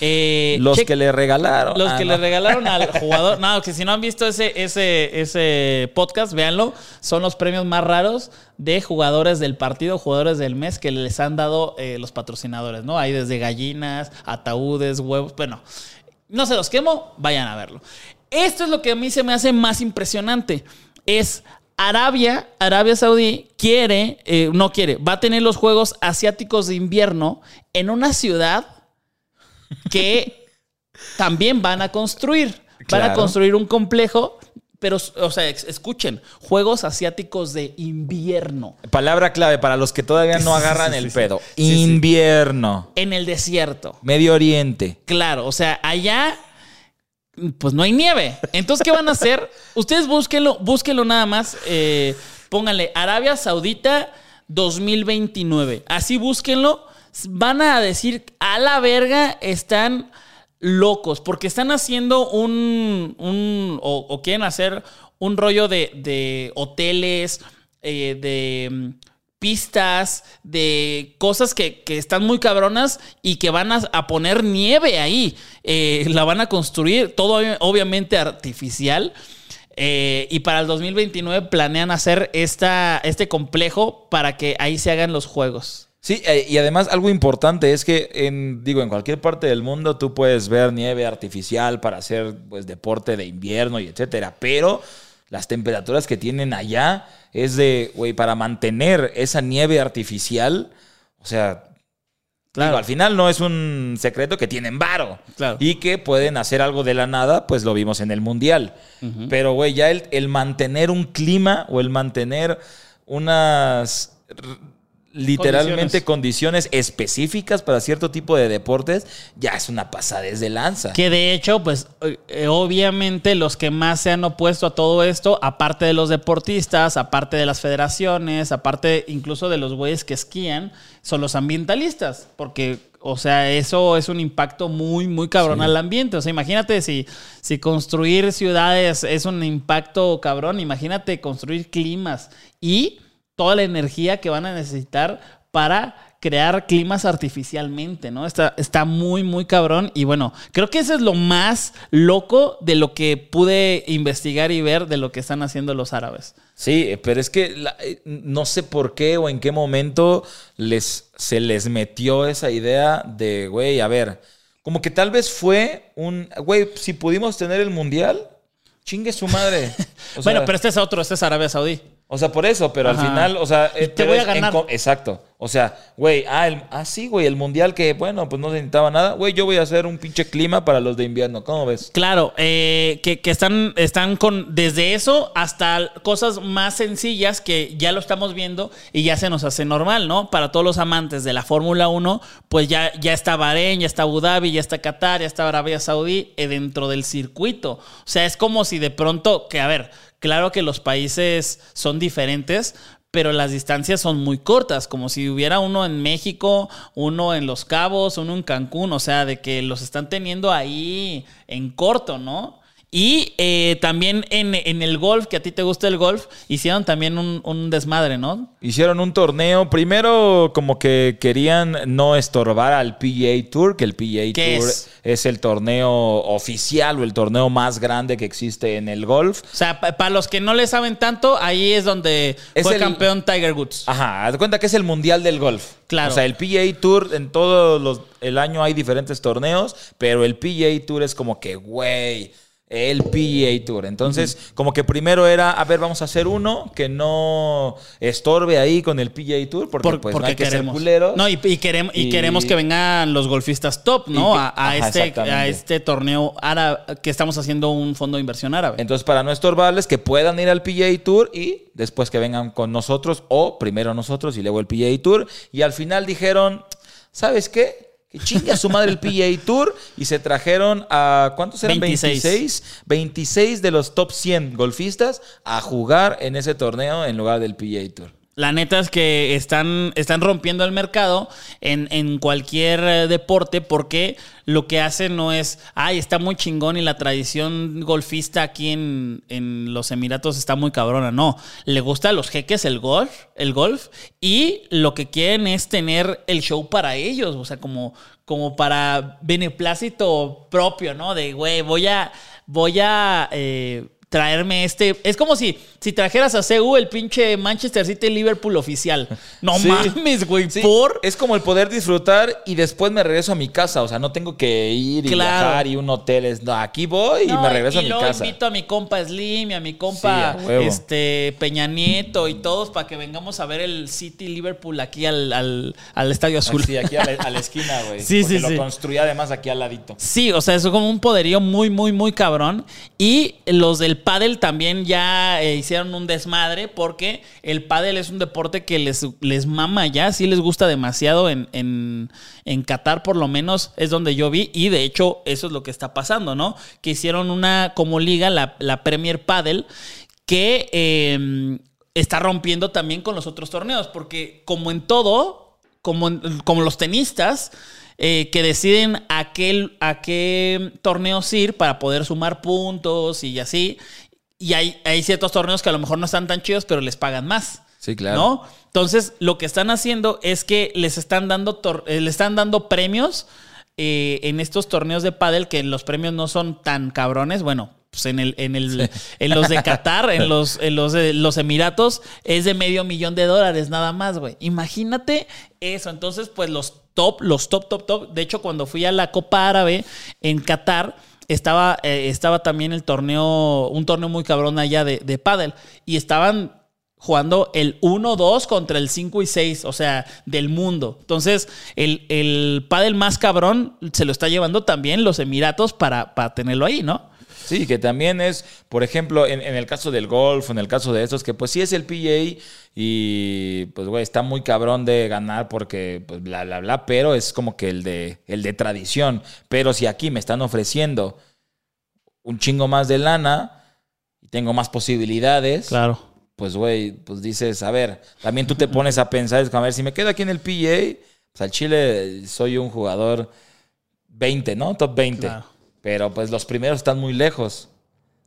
eh, Los check- que le regalaron. Los Ah, que no. le regalaron al jugador. No, que si no han visto ese, ese, ese podcast, véanlo. Son los premios más raros de jugadores del partido, jugadores del mes que les han dado eh, los patrocinadores, ¿no? Hay desde gallinas, ataúdes, huevos. Bueno, no se los quemo, vayan a verlo. Esto es lo que a mí se me hace más impresionante. Es Arabia, Arabia Saudí quiere, eh, no quiere, va a tener los Juegos Asiáticos de Invierno en una ciudad que también van a construir. Van a construir un complejo, pero, o sea, escuchen, Juegos Asiáticos de Invierno Palabra clave para los que todavía no agarran el pedo. Invierno. en el desierto. Medio Oriente. Claro, o sea, allá pues no hay nieve. Entonces, ¿qué van a hacer? Ustedes búsquenlo, búsquenlo nada más. eh, pónganle Arabia Saudita 2029. Así búsquenlo. Van a decir, a la verga, están locos, porque están haciendo un, un- o, quieren hacer un rollo de, de hoteles, eh, de mm, pistas, de cosas que, que están muy cabronas y que van a, poner nieve ahí. Eh, la van a construir, todo obvi- obviamente artificial. Eh, y para el 2029 planean hacer esta, este complejo para que ahí se hagan los juegos. Sí, eh, y además algo importante es que en, digo, en cualquier parte del mundo tú puedes ver nieve artificial para hacer pues deporte de invierno y etcétera, pero las temperaturas que tienen allá es de, güey, para mantener esa nieve artificial, o sea, Claro. digo, al final no es un secreto que tienen varo Claro. y que pueden hacer algo de la nada, pues lo vimos en el mundial. Pero, güey, ya el, el mantener un clima o el mantener unas literalmente condiciones. específicas para cierto tipo de deportes, ya es una pasadez de lanza. Que de hecho, pues eh, obviamente los que más se han opuesto a todo esto, aparte de los deportistas, aparte de las federaciones, aparte incluso de los güeyes que esquían, son los ambientalistas. Porque, o sea, eso es un impacto muy, muy cabrón al ambiente. O sea, imagínate si, si construir ciudades es un impacto cabrón, imagínate construir climas y toda la energía que van a necesitar para crear climas artificialmente, ¿no? Está, está muy, muy cabrón. Y bueno, creo que eso es lo más loco de lo que pude investigar y ver de lo que están haciendo los árabes. Sí, pero es que la- eh, no sé por qué o en qué momento les, se les metió esa idea de, güey, a ver, como que tal vez fue un, güey, si pudimos tener el mundial, chingue su madre. O bueno, pero este es otro, este es Arabia Saudí. O sea, por eso, pero Ajá. al final, o sea... Y eh, te voy a ganar. Exacto. O sea, güey, ah, el- ah, sí, güey, el mundial que, bueno, pues no se necesitaba nada. Güey, yo voy a hacer un pinche clima para los de invierno. ¿Cómo ves? Claro, eh, que, que están, están con desde eso hasta cosas más sencillas que ya lo estamos viendo y ya se nos hace normal, ¿no? Para todos los amantes de la Fórmula 1, pues ya, ya está Bahrein, ya está Abu Dhabi, ya está Qatar, ya está Arabia Saudí eh, dentro del circuito. O sea, es como si de pronto, que a ver, claro que los países son diferentes, pero las distancias son muy cortas, como si hubiera uno en México, uno en Los Cabos, uno en Cancún, o sea, de que los están teniendo ahí en corto, ¿no? Y eh, también en, en el golf, que a ti te gusta el golf, hicieron también un, un desmadre, ¿no? Hicieron un torneo. Primero, como que querían no estorbar al PGA Tour, que el PGA ¿Qué Tour es? es? el torneo oficial o el torneo más grande que existe en el golf. O sea, pa- para los que no le saben tanto, ahí es donde Es fue el- campeón Tiger Woods. Ajá, haz cuenta que es el mundial del golf. Claro. O sea, el PGA Tour, en todo los, el año hay diferentes torneos, pero el PGA Tour es como que, güey, el PGA Tour. Entonces, como que primero era, a ver, vamos a hacer uno que no estorbe ahí con el PGA Tour, porque, Por- pues porque no hay que ser queremos. culeros. No, y, y queremos, y, Y- queremos que vengan los golfistas top, ¿no? Que- a, a ajá, este, a este torneo árabe, que estamos haciendo un fondo de inversión árabe. Entonces, para no estorbarles, que puedan ir al PGA Tour y después que vengan con nosotros, o primero nosotros y luego el PGA Tour. Y al final dijeron, ¿sabes qué? Que chingue a su madre el PGA Tour. Y se trajeron a, ¿cuántos eran? 26. 26. 26 de los top 100 golfistas a jugar en ese torneo en lugar del PGA Tour. La neta es que están, están rompiendo el mercado en, en cualquier eh, deporte porque lo que hacen no es, ay, está muy chingón y la tradición golfista aquí en, en los Emiratos está muy cabrona. No, le gusta a los jeques el golf, el golf y lo que quieren es tener el show para ellos, o sea, como, como para beneplácito propio, ¿no? De, güey, voy a, voy a... eh, traerme este. Es como si, si trajeras a CU el pinche Manchester City Liverpool oficial. No Sí. mames, güey. Sí, Por. Es como el poder disfrutar y después me regreso a mi casa. O sea, no tengo que ir y Claro. viajar y un hotel. Es, no, aquí voy y me regreso a mi casa. invito a mi compa Slim y a mi compa Sí, a huevo. este, Peña Nieto y todos para que vengamos a ver el City Liverpool aquí al, al, al Estadio Azul. Sí, aquí a la, a la esquina, güey. Sí, Porque sí, lo sí. construí además aquí al ladito. Sí, o sea, es como un poderío muy, muy, muy cabrón. Y los del pádel también ya eh, hicieron un desmadre porque el pádel es un deporte que les, les mama ya, sí les gusta demasiado en, en, en Qatar por lo menos es donde yo vi y de hecho eso es lo que está pasando, ¿no? Que hicieron una como liga, la, la Premier Paddle, que eh, está rompiendo también con los otros torneos porque como en todo, como, como los tenistas, eh, que deciden a qué, a qué torneos ir para poder sumar puntos y así. Y hay, hay ciertos torneos que a lo mejor no están tan chidos, pero les pagan más. Sí, claro. ¿No? Entonces, lo que están haciendo es que les están dando, tor- eh, le están dando premios eh, en estos torneos de pádel, que los premios no son tan cabrones. Bueno, pues en, el, en, el, en los de Qatar, en los, en los de los Emiratos, es de medio millón de dólares nada más, güey. Imagínate eso. Entonces, pues los top, los top, top, top. De hecho, cuando fui a la Copa Árabe en Qatar, estaba, eh, estaba también el torneo, un torneo muy cabrón allá de, de pádel. Y estaban jugando el 1-2 contra el 5 y 6, o sea, del mundo. Entonces, el, el pádel más cabrón se lo está llevando también los Emiratos para, para tenerlo ahí, ¿no? Sí, que también es, por ejemplo, en, en el caso del golf, en el caso de estos, que pues sí es el PGA y pues güey, está muy cabrón de ganar porque pues bla, bla, bla, pero es como que el de, el de tradición. Pero si aquí me están ofreciendo un chingo más de lana y tengo más posibilidades, Claro. pues güey, pues dices, a ver, también tú te pones a pensar, es a ver, si me quedo aquí en el PGA, pues al Chile soy un jugador 20, ¿no? Top 20. Claro. Pero pues los primeros están muy lejos.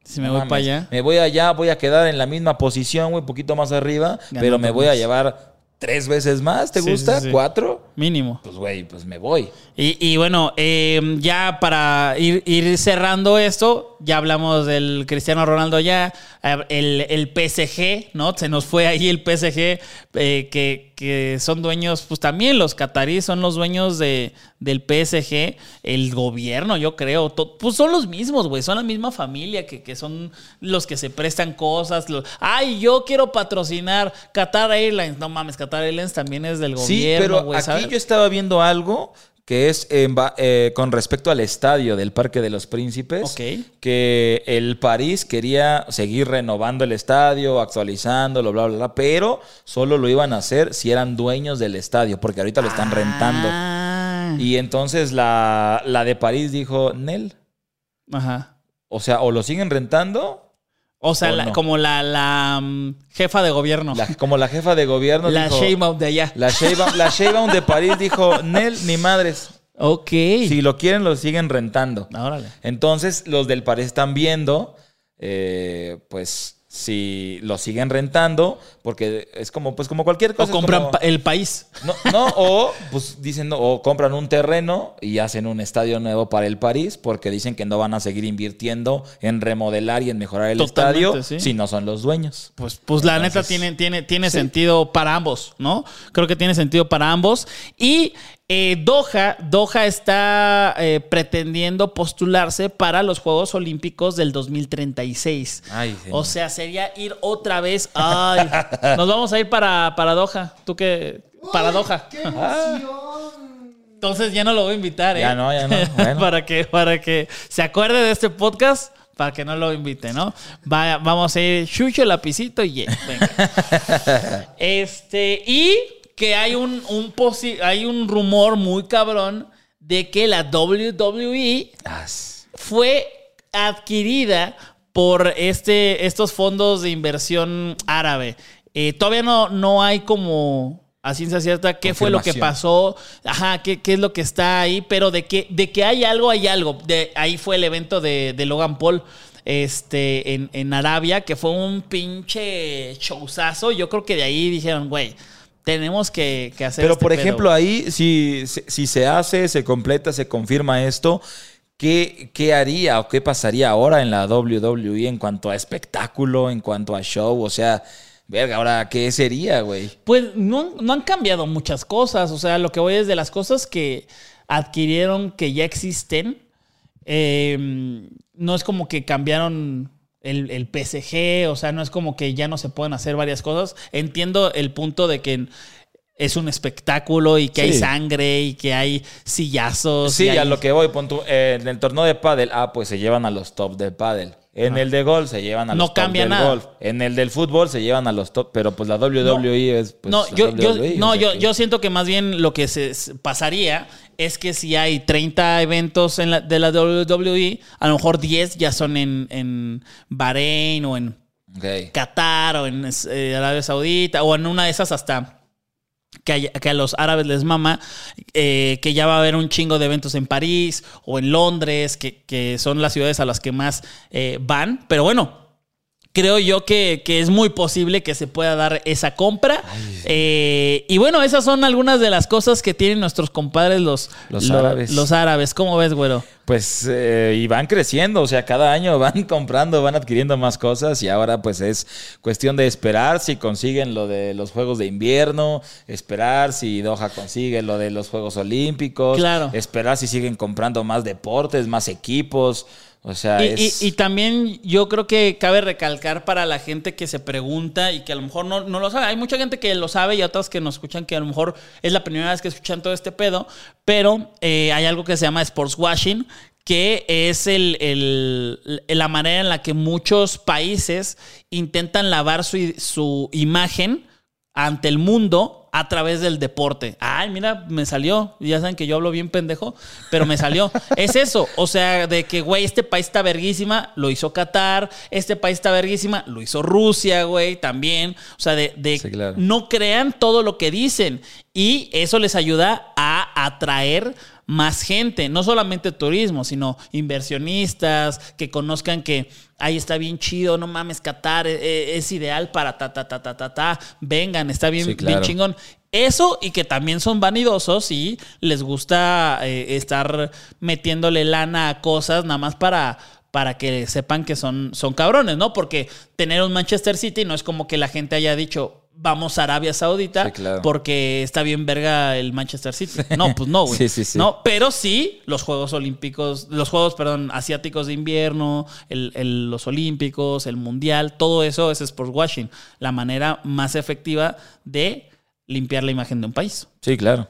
Si me No voy mames. para allá. Me voy allá, voy a quedar en la misma posición, güey, un poquito más arriba, pero me voy a llevar tres veces más, ¿te Sí, gusta? sí, sí. ¿Cuatro? Mínimo. Pues, güey, pues me voy. Y, y bueno, eh, ya para ir, ir cerrando esto, ya hablamos del Cristiano Ronaldo ya, eh, el, el PSG, ¿no? Se nos fue ahí el PSG, eh, que, que son dueños, pues también los cataríes son los dueños de, del PSG, el gobierno, yo creo, to- pues son los mismos, güey, son la misma familia, que, que son los que se prestan cosas. los- Ay, yo quiero patrocinar Qatar Airlines, no mames, Qatar Airlines también es del Sí, gobierno, güey, aquí ¿sabes? Yo estaba viendo algo que es en eh, con respecto al estadio del Parque de los Príncipes, Ok. que el París quería seguir renovando el estadio, actualizándolo, bla, bla, bla, pero solo lo iban a hacer si eran dueños del estadio, porque ahorita lo están rentando. Ah. Y entonces la, la de París dijo, Nel, Ajá. o sea, o lo siguen rentando, O sea, ¿O la- no? como la, la, mm, jefa de gobierno. la- como la jefa de gobierno La dijo... Sheinbaum de allá. La Sheinbaum, la Sheinbaum de París dijo, Nel, ni madres. Ok. Si lo quieren, lo siguen rentando. Órale. Entonces, los del París están viendo, eh, pues, si lo siguen rentando, porque es como, pues, como cualquier O cosa. es compran como- el país. no, no, o pues dicen, no, o compran un terreno y hacen un estadio nuevo para el París, porque dicen que no van a seguir invirtiendo en remodelar y en mejorar el Totalmente, estadio sí. si no son los dueños. Pues, pues la neta tiene, tiene, tiene sentido para ambos, ¿no? Creo que tiene sentido para ambos. Y eh, Doha, Doha está eh, pretendiendo postularse para los Juegos Olímpicos del 2036. Ay, señor. o sea, sería ir otra vez. Ay, nos vamos a ir para, para Doha. ¿Tú qué? Para Doha. Entonces ya no lo voy a invitar, ¿eh? Ya no, ya no. Bueno. para, que, para que se acuerde de este podcast, para que no lo invite, ¿no? Vaya, vamos a ir chucho, lapicito y yeah, venga. este, y que hay un, un posi- hay un rumor muy cabrón de que la WWE fue adquirida por este, estos fondos de inversión árabe. Eh, todavía no, no hay como a ciencia cierta qué fue lo que pasó, ajá, qué, qué es lo que está ahí, pero de que, de que hay algo, hay algo. De, ahí fue el evento de, de Logan Paul este, en, en Arabia, que fue un pinche showzazo. Yo creo que de ahí dijeron, güey, tenemos que, que hacer Pero este por pedo". ejemplo, ahí, si, si- si se hace, se completa, se confirma esto, ¿qué, ¿qué haría o qué pasaría ahora en la WWE en cuanto a espectáculo, en cuanto a show? O sea, verga, ahora, ¿qué sería, güey? Pues no, no han cambiado muchas cosas. O sea, lo que voy es de las cosas que adquirieron que ya existen. eh, no es como que cambiaron el, el PSG. O sea, no es como que ya no se pueden hacer varias cosas. Entiendo el punto de que es un espectáculo y que hay sangre y que hay sillazos. Sí, hay- a lo que voy, pon eh, en el torneo de pádel, ah, pues se llevan a los top del pádel. En el de golf se llevan a No los top cambia del nada. golf. En el del fútbol se llevan a los top, pero pues la WWE es pues, no, yo, yo- WWE, no o sea yo, que- yo siento que más bien lo que se pasaría es que si hay 30 eventos en la- de la WWE, a lo mejor 10 ya son en, en Bahrein o en. Qatar o en eh, Arabia Saudita o en una de esas hasta que, a los árabes les mama, eh, que ya va a haber un chingo de eventos en París o en Londres, que, que son las ciudades a las que más eh, van. Pero bueno, creo yo que, que es muy posible que se pueda dar esa compra. Eh, y bueno, esas son algunas de las cosas que tienen nuestros compadres los, Los lo- árabes. Los árabes. ¿Cómo ves, güero? Pues eh, y van creciendo, o sea, cada año van comprando, van adquiriendo más cosas y ahora pues es cuestión de esperar si consiguen lo de los Juegos de Invierno, esperar si Doha consigue lo de los Juegos Olímpicos, Claro. esperar si siguen comprando más deportes, más equipos, o sea, Y, es... y- y también yo creo que cabe recalcar para la gente que se pregunta y que a lo mejor no, no lo sabe. Hay mucha gente que lo sabe y otras que nos escuchan que a lo mejor es la primera vez que escuchan todo este pedo, pero eh, hay algo que se llama sports washing que es el, el- la manera en la que muchos países intentan lavar su, su imagen ante el mundo a través del deporte. Ay, mira, me salió. Ya saben que yo hablo bien pendejo, pero me salió. es eso. O sea, de que, güey, este país está verguísima, lo hizo Qatar. Este país está verguísima, lo hizo Rusia, güey, también. O sea, de, de Sí, claro. no crean todo lo que dicen. Y eso les ayuda a atraer más gente, no solamente turismo, sino inversionistas que conozcan que ahí está bien chido, no mames, Qatar eh, es, ideal para ta, ta, ta, ta, ta, ta, vengan, está bien, Sí, claro. bien chingón. Eso y que también son vanidosos y les gusta eh, estar metiéndole lana a cosas nada más para para que sepan que son, son cabrones, ¿no? Porque tener un Manchester City no es como que la gente haya dicho, vamos a Arabia Saudita Sí, claro. porque está bien verga el Manchester City. No, pues no, güey. Sí, sí, sí. No, pero sí los Juegos Olímpicos, los Juegos, perdón, asiáticos de invierno, el- el- los Olímpicos, el Mundial, todo eso es sports washing. La manera más efectiva de limpiar la imagen de un país. Sí, claro.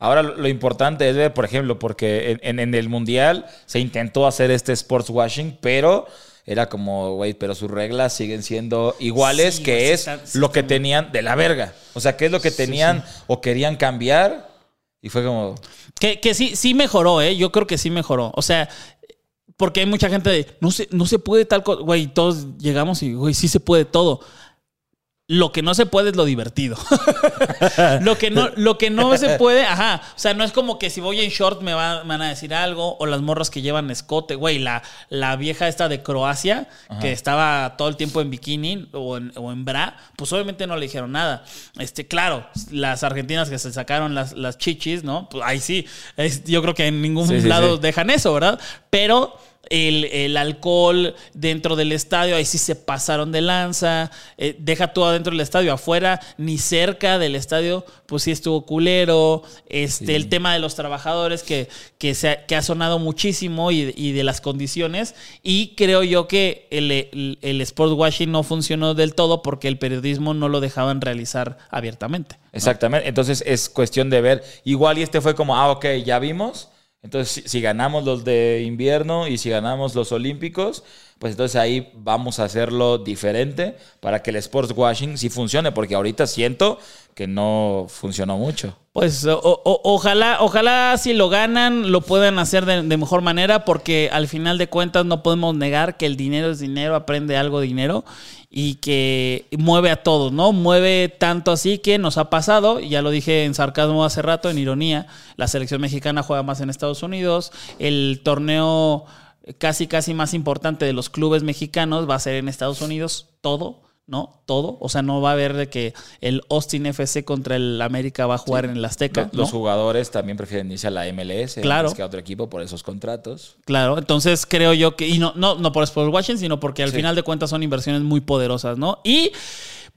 Ahora lo, importante es ver, por ejemplo, porque en, en- en el Mundial se intentó hacer este sports washing, pero era como, güey, pero sus reglas siguen siendo iguales, Sí, que sí es está- sí lo que tenían de la verga. O sea, ¿qué es lo que tenían o querían cambiar? Y fue como, Que, que sí, sí mejoró, ¿eh? Yo creo que sí mejoró. O sea, porque hay mucha gente de, no se, no se puede tal cosa. Güey, todos llegamos y, güey, sí se puede todo. Lo que no se puede es lo divertido. lo, que no, lo que no se puede, ajá. O sea, no es como que si voy en short me, va- me van a decir algo, o las morras que llevan escote. Güey, la, la vieja esta de Croacia, que estaba todo el tiempo en bikini o en, o en bra, pues obviamente no le dijeron nada. Este, claro, las argentinas que se sacaron las, las chichis, ¿no? Pues ahí sí. Es- yo creo que en ningún Sí, sí, lado sí. dejan eso, ¿verdad? Pero el, el alcohol dentro del estadio, ahí sí se pasaron de lanza. Eh, deja todo adentro del estadio, afuera, ni cerca del estadio, pues sí estuvo culero. Este, El tema de los trabajadores que, que, se ha, que ha sonado muchísimo y, y de las condiciones. Y creo yo que el, el, el sport washing no funcionó del todo porque el periodismo no lo dejaban realizar abiertamente. exactamente. Entonces es cuestión de ver. Igual y este fue como, ah, ok, ya vimos. Entonces, si, si ganamos los de invierno y si ganamos los olímpicos, pues entonces ahí vamos a hacerlo diferente para que el sports washing sí funcione, porque ahorita siento que no funcionó mucho. Pues ojalá, ojalá si lo ganan lo puedan hacer de, de mejor manera porque al final de cuentas no podemos negar que el dinero es dinero, aprende algo dinero y que mueve a todos, ¿no? Mueve tanto así que nos ha pasado, ya lo dije en sarcasmo hace rato, en ironía, la selección mexicana juega más en Estados Unidos, el torneo casi casi más importante de los clubes mexicanos va a ser en Estados Unidos, todo. ¿no? Todo. O sea, no va a haber de que el Austin FC contra el América va a jugar en el Azteca. Los ¿no? jugadores también prefieren irse a la MLS Claro. que a otro equipo por esos contratos. Claro, entonces creo yo que, y no, no, no por Sports Washing, sino porque al Sí. final de cuentas son inversiones muy poderosas, ¿no? Y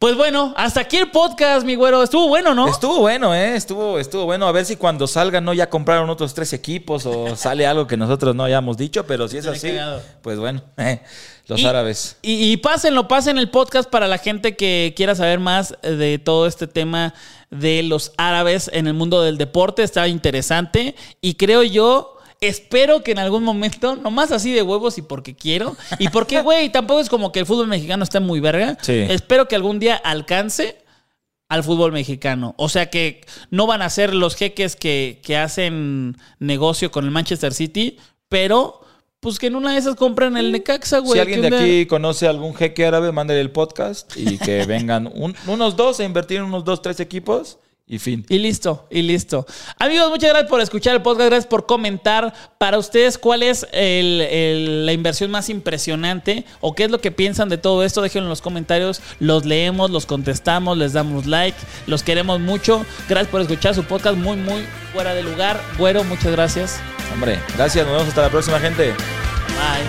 pues bueno, hasta aquí el podcast, mi güero. Estuvo bueno, ¿no? Estuvo bueno, ¿eh? Estuvo, estuvo bueno. A ver si cuando salgan no ya compraron otros tres equipos o sale algo que nosotros no hayamos dicho, pero si es así, cagado. pues bueno, eh, los Y- árabes. Y, y pásenlo, pasen el podcast para la gente que quiera saber más de todo este tema de los árabes en el mundo del deporte. Está interesante y creo yo. Espero que en algún momento, nomás así de huevos y porque quiero, y porque, güey, tampoco es como que el fútbol mexicano esté muy verga. Sí. Espero que algún día alcance al fútbol mexicano. O sea que no van a ser los jeques que, que hacen negocio con el Manchester City, pero pues que en una de esas compren el Necaxa, güey. si alguien de aquí conoce algún jeque árabe, mándale el podcast y que vengan un- unos dos a invertir en unos dos, tres equipos y fin. Y listo, y listo. Amigos, muchas gracias por escuchar el podcast, gracias por comentar. Para ustedes, ¿cuál es el- el- la inversión más impresionante o qué es lo que piensan de todo esto? Déjenlo en los comentarios, los leemos, los contestamos, les damos like, los queremos mucho. Gracias por escuchar su podcast muy, muy fuera de lugar. Güero, muchas gracias. Hombre, gracias, nos vemos hasta la próxima, gente. Bye.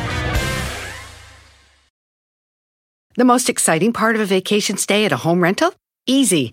The most exciting part of a vacation stay at a home rental? Easy.